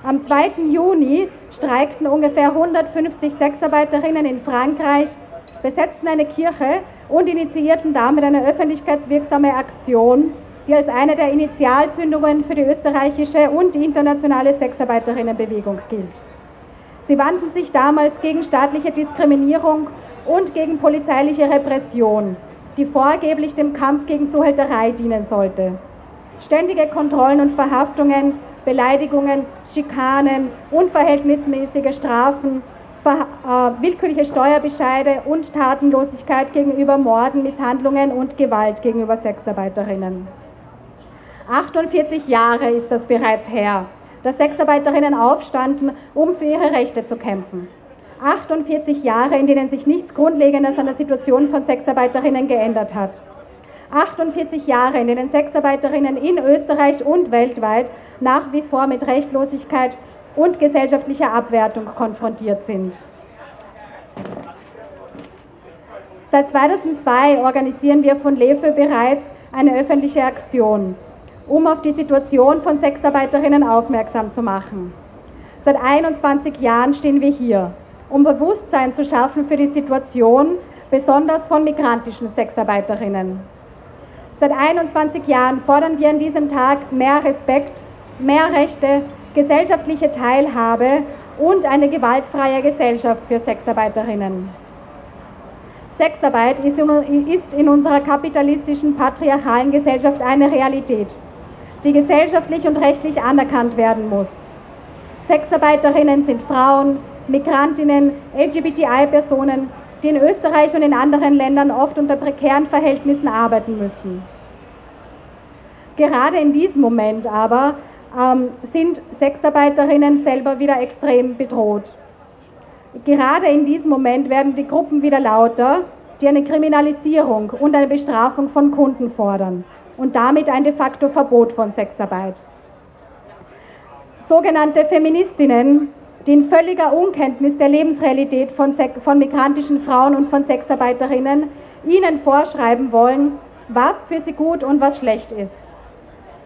Am 2. Juni streikten ungefähr 150 Sexarbeiterinnen in Frankreich, besetzten eine Kirche und initiierten damit eine öffentlichkeitswirksame Aktion, die als eine der Initialzündungen für die österreichische und die internationale Sexarbeiterinnenbewegung gilt. Sie wandten sich damals gegen staatliche Diskriminierung und gegen polizeiliche Repression die vorgeblich dem Kampf gegen Zuhälterei dienen sollte. Ständige Kontrollen und Verhaftungen, Beleidigungen, Schikanen, unverhältnismäßige Strafen, ver äh, willkürliche Steuerbescheide und Tatenlosigkeit gegenüber Morden, Misshandlungen und Gewalt gegenüber Sexarbeiterinnen. 48 Jahre ist das bereits her, dass Sexarbeiterinnen aufstanden, um für ihre Rechte zu kämpfen. 48 Jahre, in denen sich nichts Grundlegendes an der Situation von Sexarbeiterinnen geändert hat. 48 Jahre, in denen Sexarbeiterinnen in Österreich und weltweit nach wie vor mit Rechtlosigkeit und gesellschaftlicher Abwertung konfrontiert sind. Seit 2002 organisieren wir von LEFE bereits eine öffentliche Aktion, um auf die Situation von Sexarbeiterinnen aufmerksam zu machen. Seit 21 Jahren stehen wir hier um Bewusstsein zu schaffen für die Situation, besonders von migrantischen Sexarbeiterinnen. Seit 21 Jahren fordern wir an diesem Tag mehr Respekt, mehr Rechte, gesellschaftliche Teilhabe und eine gewaltfreie Gesellschaft für Sexarbeiterinnen. Sexarbeit ist in unserer kapitalistischen, patriarchalen Gesellschaft eine Realität, die gesellschaftlich und rechtlich anerkannt werden muss. Sexarbeiterinnen sind Frauen, Migrantinnen, LGBTI-Personen, die in Österreich und in anderen Ländern oft unter prekären Verhältnissen arbeiten müssen. Gerade in diesem Moment aber ähm, sind Sexarbeiterinnen selber wieder extrem bedroht. Gerade in diesem Moment werden die Gruppen wieder lauter, die eine Kriminalisierung und eine Bestrafung von Kunden fordern und damit ein de facto Verbot von Sexarbeit. sogenannte Feministinnen, die in völliger Unkenntnis der Lebensrealität von, von migrantischen Frauen und von Sexarbeiterinnen ihnen vorschreiben wollen, was für sie gut und was schlecht ist.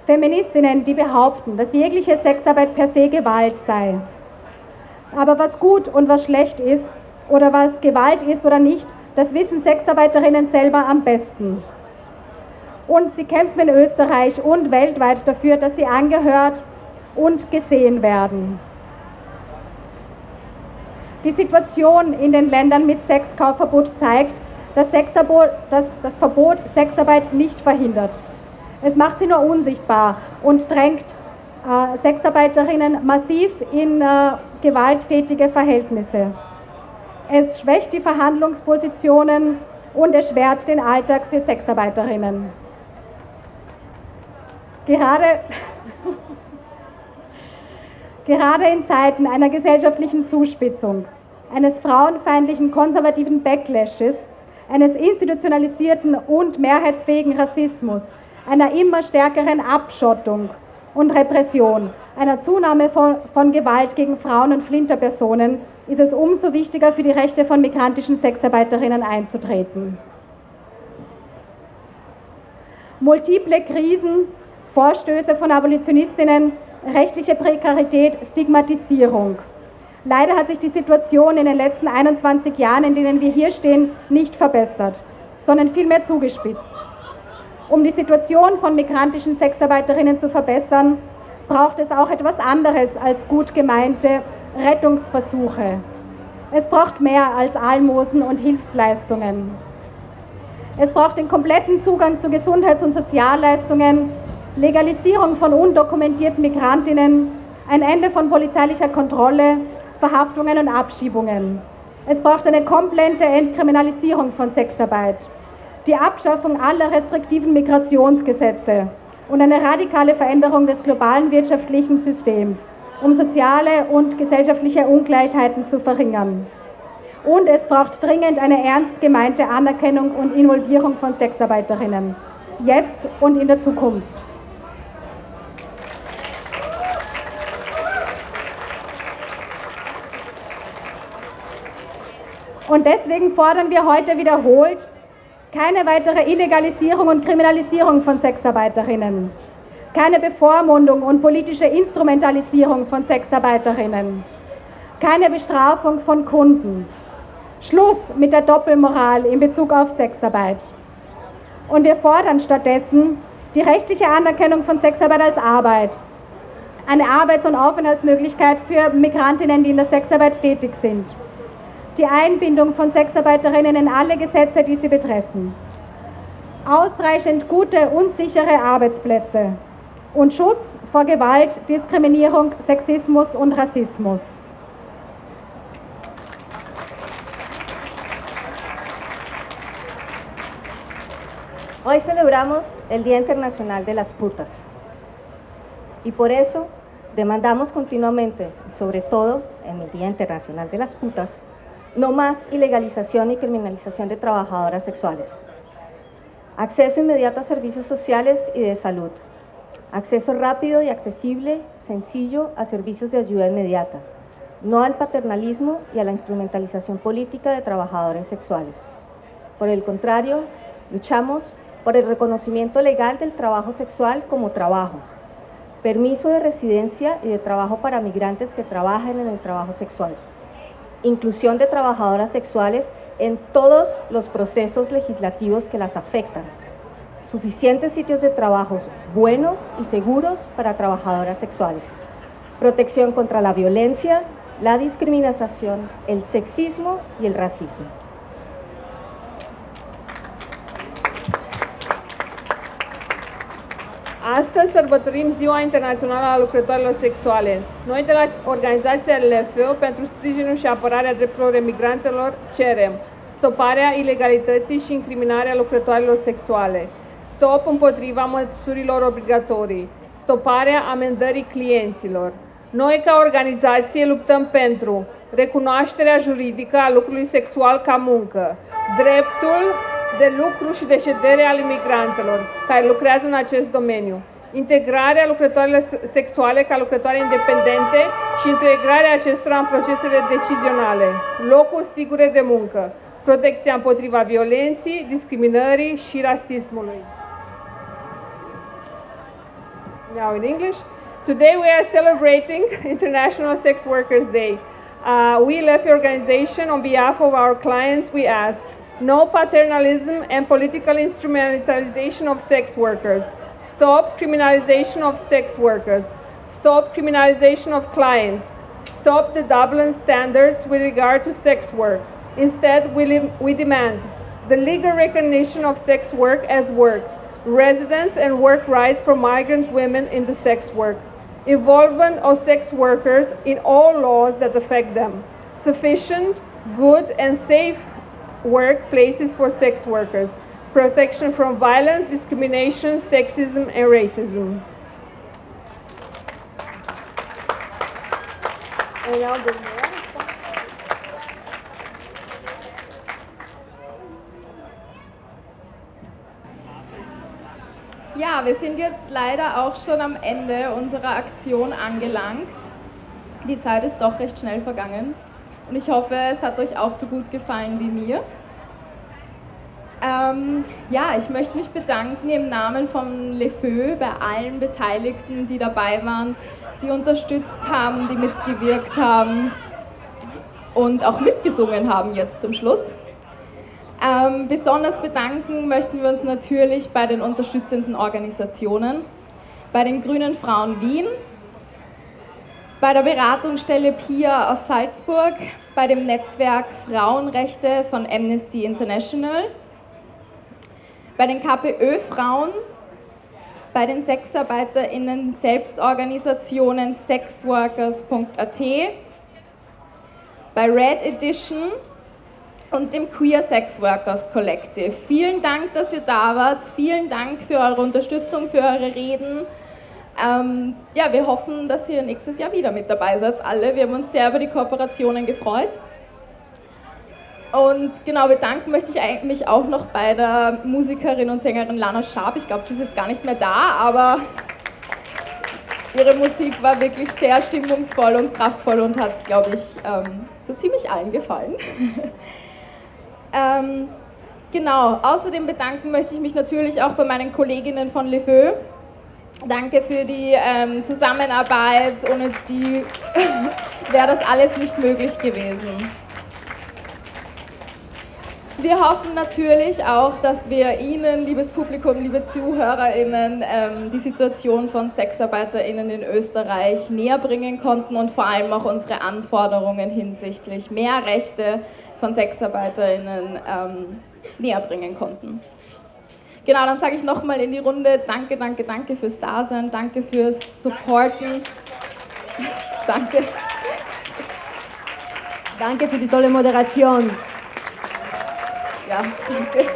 Feministinnen, die behaupten, dass jegliche Sexarbeit per se Gewalt sei. Aber was gut und was schlecht ist oder was Gewalt ist oder nicht, das wissen Sexarbeiterinnen selber am besten. Und sie kämpfen in Österreich und weltweit dafür, dass sie angehört und gesehen werden. Die Situation in den Ländern mit Sexkaufverbot zeigt, dass, dass das Verbot Sexarbeit nicht verhindert. Es macht sie nur unsichtbar und drängt äh, Sexarbeiterinnen massiv in äh, gewalttätige Verhältnisse. Es schwächt die Verhandlungspositionen und erschwert den Alltag für Sexarbeiterinnen. Gerade, <laughs> gerade in Zeiten einer gesellschaftlichen Zuspitzung, eines frauenfeindlichen konservativen Backlashes eines institutionalisierten und mehrheitsfähigen Rassismus, einer immer stärkeren Abschottung und Repression, einer Zunahme von, von, Gewalt gegen Frauen und Flinterpersonen ist es umso wichtiger, für die Rechte von migrantischen Sexarbeiterinnen einzutreten. Multiple Krisen, Vorstöße von Abolitionistinnen, rechtliche Prekarität, Stigmatisierung – Leider hat sich die Situation in den letzten 21 Jahren, in denen wir hier stehen, nicht verbessert, sondern vielmehr zugespitzt. Um die Situation von migrantischen Sexarbeiterinnen zu verbessern, braucht es auch etwas anderes als gut gemeinte Rettungsversuche. Es braucht mehr als Almosen und Hilfsleistungen. Es braucht den kompletten Zugang zu Gesundheits- und Sozialleistungen, Legalisierung von undokumentierten Migrantinnen, ein Ende von polizeilicher Kontrolle Verhaftungen und Abschiebungen. Es braucht eine komplette Entkriminalisierung von Sexarbeit, die Abschaffung aller restriktiven Migrationsgesetze und eine radikale Veränderung des globalen wirtschaftlichen Systems, um soziale und gesellschaftliche Ungleichheiten zu verringern. Und es braucht dringend eine ernst gemeinte Anerkennung und Involvierung von Sexarbeiterinnen, jetzt und in der Zukunft. Und deswegen fordern wir heute wiederholt keine weitere Illegalisierung und Kriminalisierung von Sexarbeiterinnen, keine Bevormundung und politische Instrumentalisierung von Sexarbeiterinnen, keine Bestrafung von Kunden, Schluss mit der Doppelmoral in Bezug auf Sexarbeit. Und wir fordern stattdessen die rechtliche Anerkennung von Sexarbeit als Arbeit, eine Arbeits- und Aufenthaltsmöglichkeit für Migrantinnen, die in der Sexarbeit tätig sind die Einbindung von Sexarbeiterinnen in alle Gesetze, die sie betreffen, ausreichend gute und sichere Arbeitsplätze und Schutz vor Gewalt, Diskriminierung, Sexismus und Rassismus. Hoy celebramos el Día Internacional de las Putas y por eso demandamos continuamente, sobre todo en el Día Internacional de las Putas, No más ilegalización y criminalización de trabajadoras sexuales. Acceso inmediato a servicios sociales y de salud. Acceso rápido y accesible, sencillo a servicios de ayuda inmediata. No al paternalismo y a la instrumentalización política de trabajadores sexuales. Por el contrario, luchamos por el reconocimiento legal del trabajo sexual como trabajo, permiso de residencia y de trabajo para migrantes que trabajen en el trabajo sexual inclusión de trabajadoras sexuales en todos los procesos legislativos que las afectan, suficientes sitios de trabajo buenos y seguros para trabajadoras sexuales, protección contra la violencia, la discriminación, el sexismo y el racismo. Astăzi sărbătorim Ziua Internațională a Lucrătorilor Sexuale. Noi de la organizația LFO pentru sprijinul și apărarea drepturilor emigrantelor cerem stoparea ilegalității și incriminarea lucrătorilor sexuale, stop împotriva măsurilor obligatorii, stoparea amendării clienților. Noi ca organizație luptăm pentru recunoașterea juridică a lucrului sexual ca muncă, dreptul de lucru și de ședere al imigrantelor care lucrează în acest domeniu, integrarea lucrătoarelor sexuale ca lucrătoare independente și integrarea acestora în procesele decizionale, locuri sigure de muncă, protecția împotriva violenței, discriminării și rasismului. Now in English. Today we are celebrating <laughs> International Sex Workers Day. Uh, we left the organization on behalf of our clients. We ask no paternalism and political instrumentalization of sex workers. Stop criminalization of sex workers. Stop criminalization of clients. Stop the Dublin standards with regard to sex work. Instead, we, we demand the legal recognition of sex work as work, residence and work rights for migrant women in the sex work, involvement of sex workers in all laws that affect them, sufficient, good, and safe workplaces for sex workers, protection from violence, discrimination, sexism, and racism. And now the Ja, wir sind jetzt leider auch schon am Ende unserer Aktion angelangt. Die Zeit ist doch recht schnell vergangen und ich hoffe, es hat euch auch so gut gefallen wie mir. Ähm, ja, ich möchte mich bedanken im Namen von Le Feu bei allen Beteiligten, die dabei waren, die unterstützt haben, die mitgewirkt haben und auch mitgesungen haben jetzt zum Schluss. Ähm, besonders bedanken möchten wir uns natürlich bei den unterstützenden Organisationen, bei den Grünen Frauen Wien, bei der Beratungsstelle PIA aus Salzburg, bei dem Netzwerk Frauenrechte von Amnesty International, bei den KPÖ-Frauen, bei den SexarbeiterInnen Selbstorganisationen sexworkers.at, bei Red Edition und dem Queer Sex Workers Collective. Vielen Dank, dass ihr da wart. Vielen Dank für eure Unterstützung, für eure Reden. Ähm, ja, wir hoffen, dass ihr nächstes Jahr wieder mit dabei seid, alle. Wir haben uns sehr über die Kooperationen gefreut. Und genau, bedanken möchte ich mich auch noch bei der Musikerin und Sängerin Lana Sharp. Ich glaube, sie ist jetzt gar nicht mehr da, aber ihre Musik war wirklich sehr stimmungsvoll und kraftvoll und hat, glaube ich, ähm, so ziemlich allen gefallen. <laughs> Ähm, genau, außerdem bedanken möchte ich mich natürlich auch bei meinen Kolleginnen von Le Feu. Danke für die ähm, Zusammenarbeit, ohne die <laughs> wäre das alles nicht möglich gewesen. Wir hoffen natürlich auch, dass wir Ihnen, liebes Publikum, liebe ZuhörerInnen, ähm, die Situation von SexarbeiterInnen in Österreich näher bringen konnten und vor allem auch unsere Anforderungen hinsichtlich mehr Rechte von SexarbeiterInnen ähm, näher bringen konnten. Genau, dann sage ich nochmal in die Runde Danke, danke, danke fürs Dasein, danke fürs Supporten. <laughs> danke. Danke für die tolle Moderation. Ja, danke.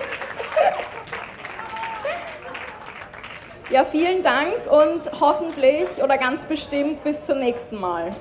Ja, vielen Dank und hoffentlich oder ganz bestimmt bis zum nächsten Mal.